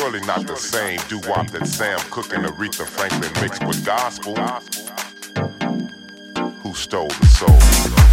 surely not the same doo wop that Sam Cooke and Aretha Franklin mixed with gospel. Who stole the soul?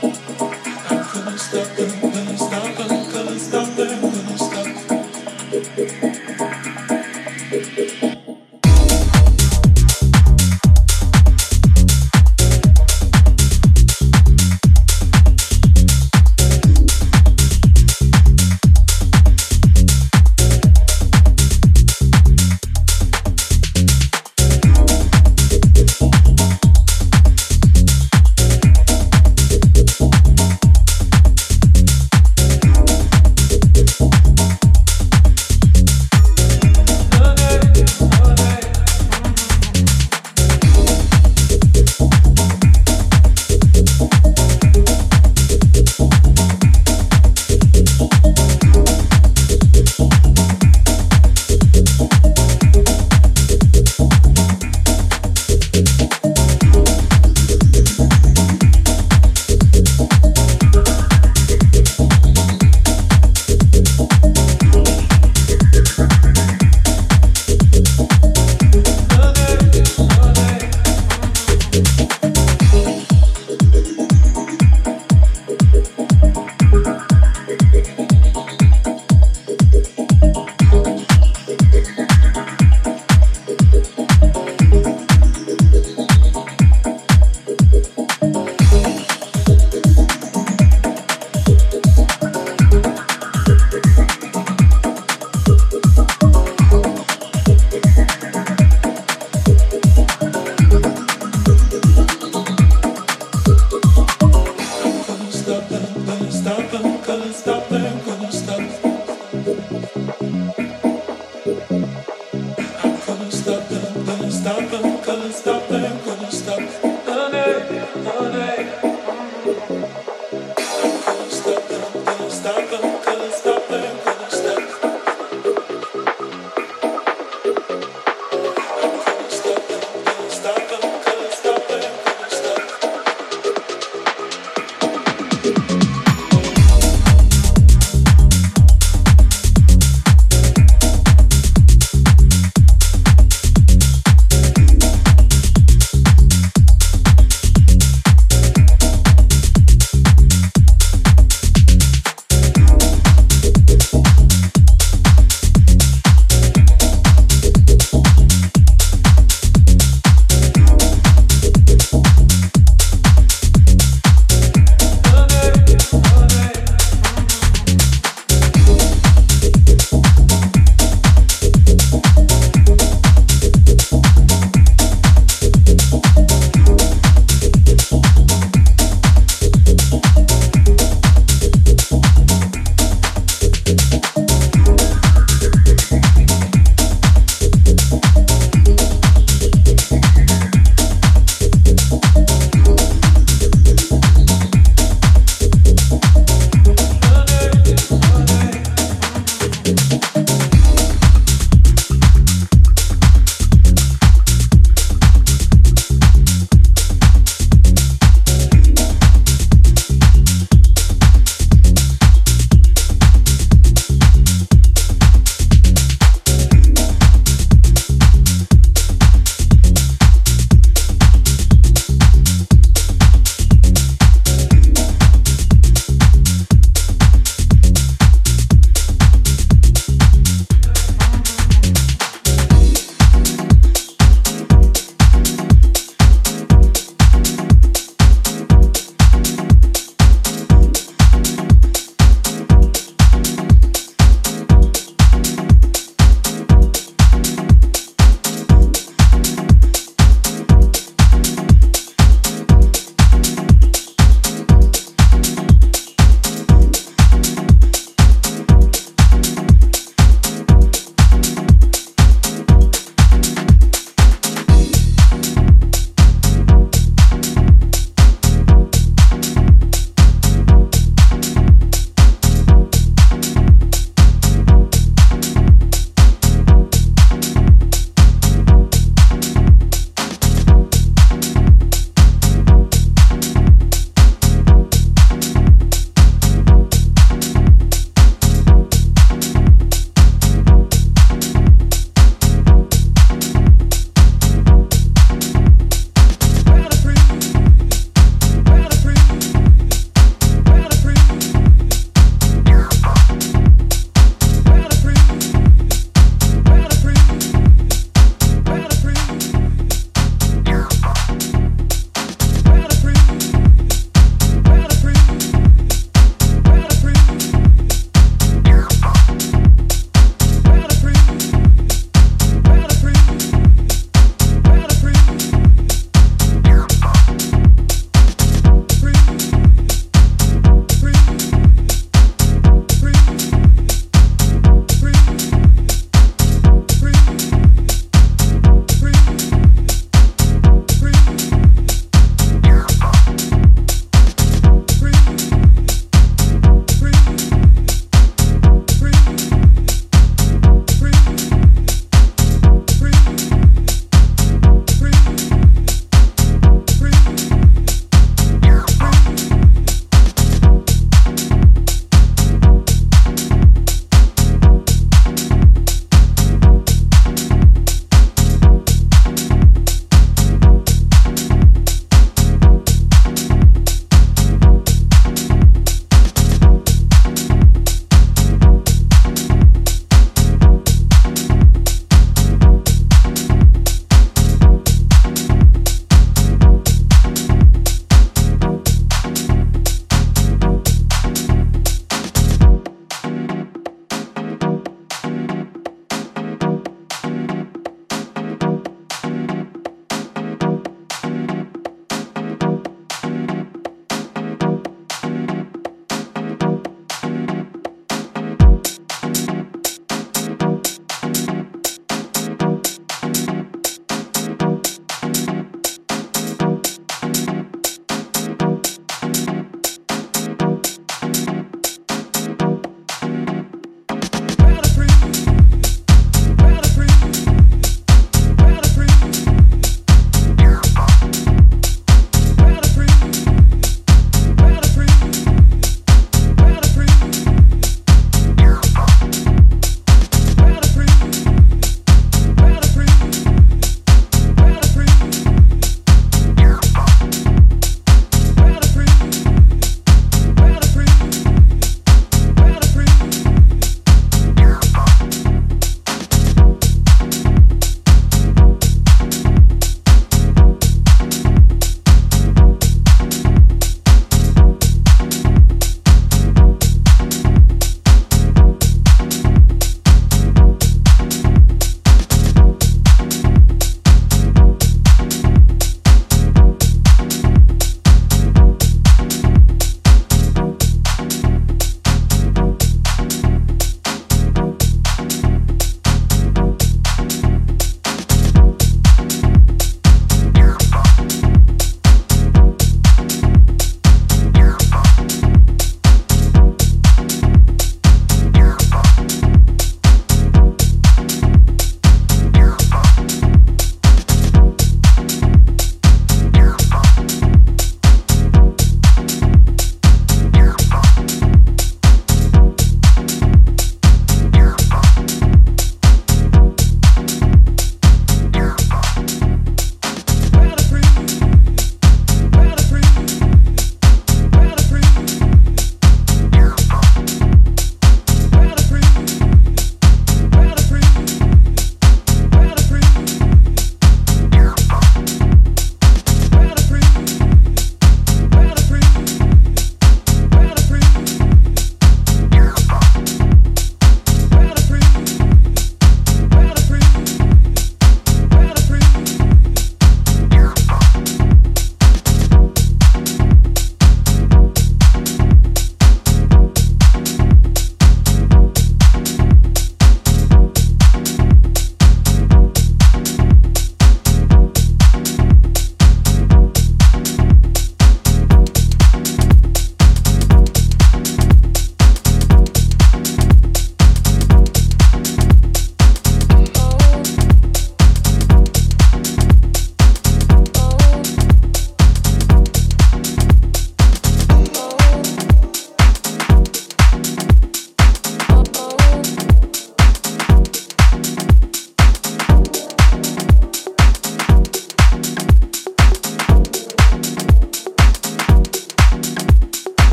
Stop them, couldn't stop them, couldn't stop them, couldn't stop.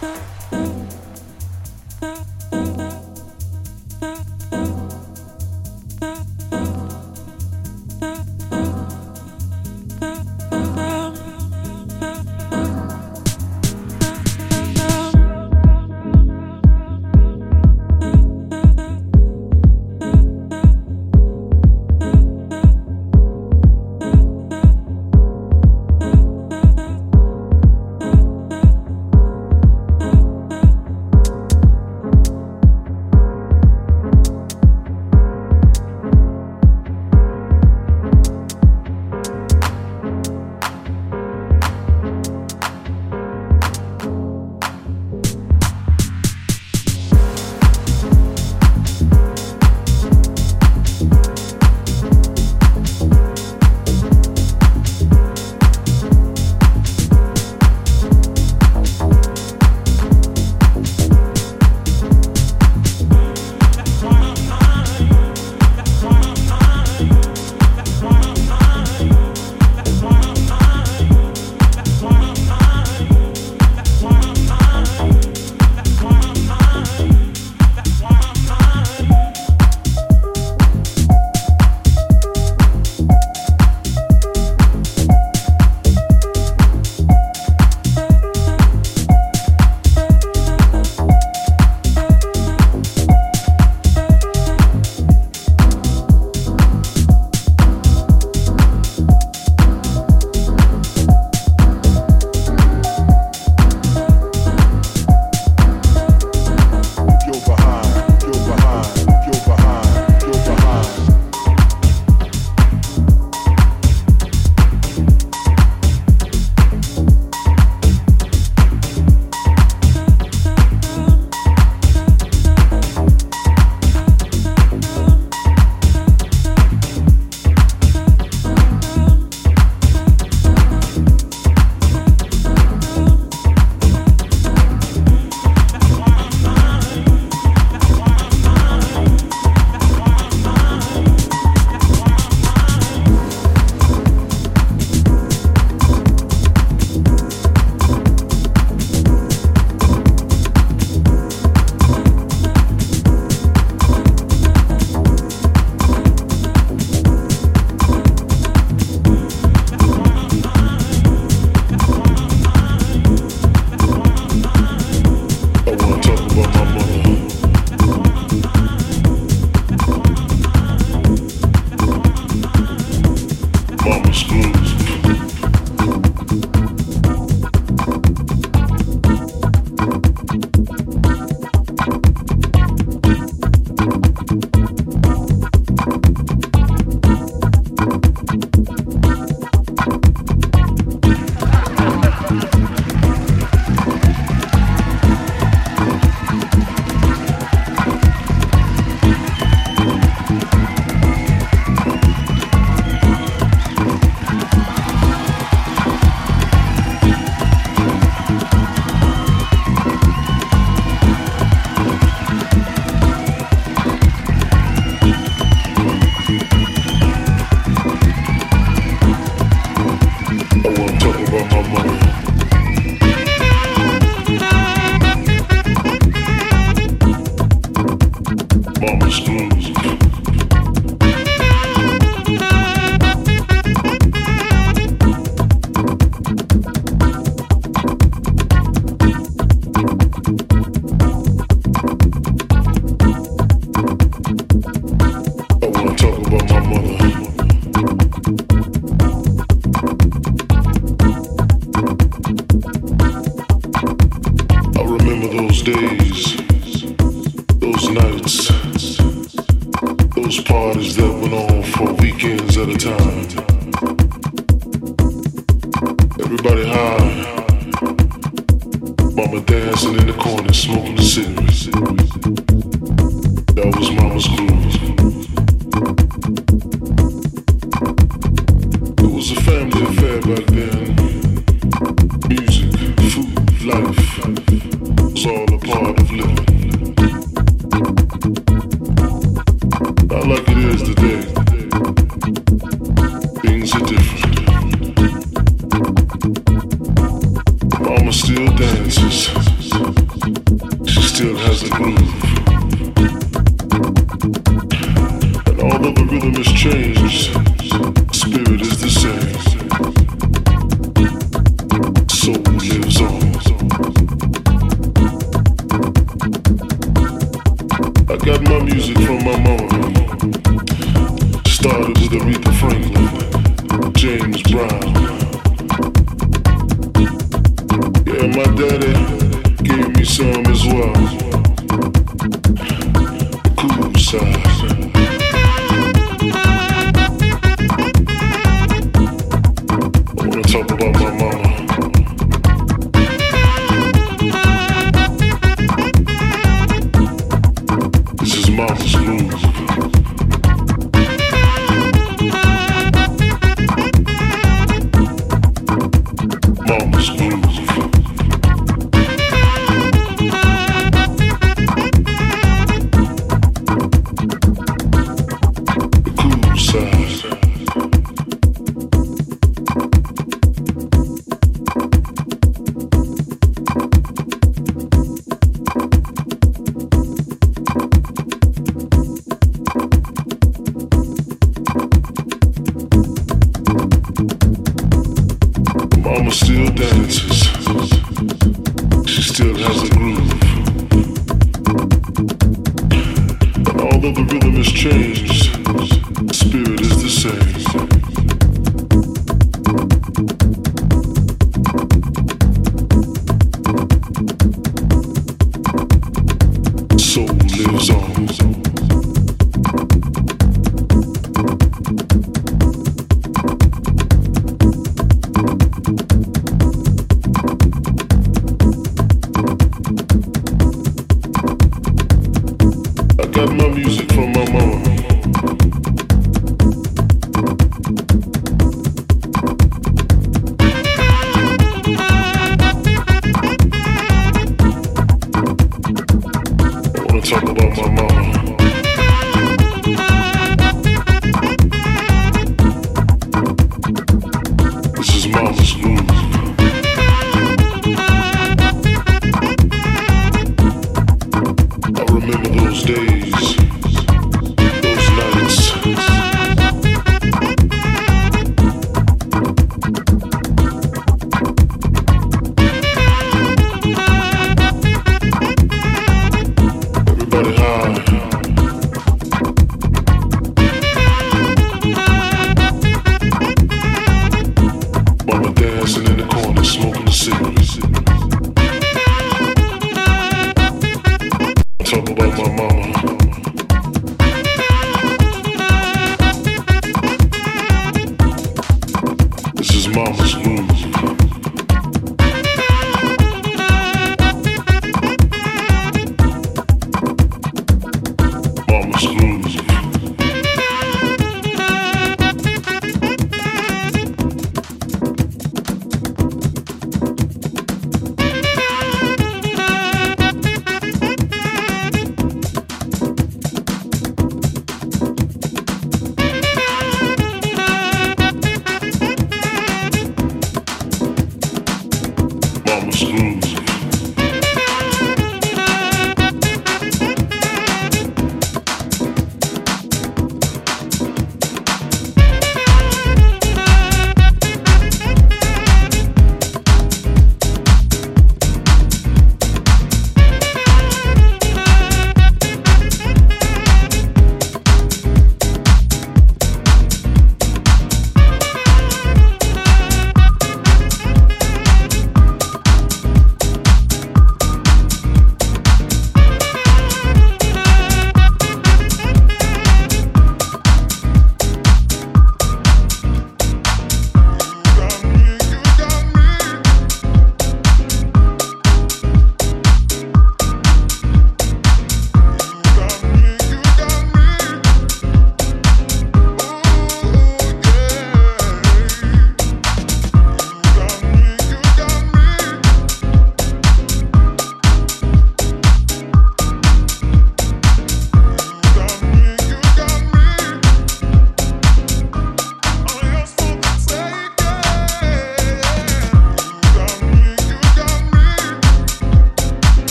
Huh?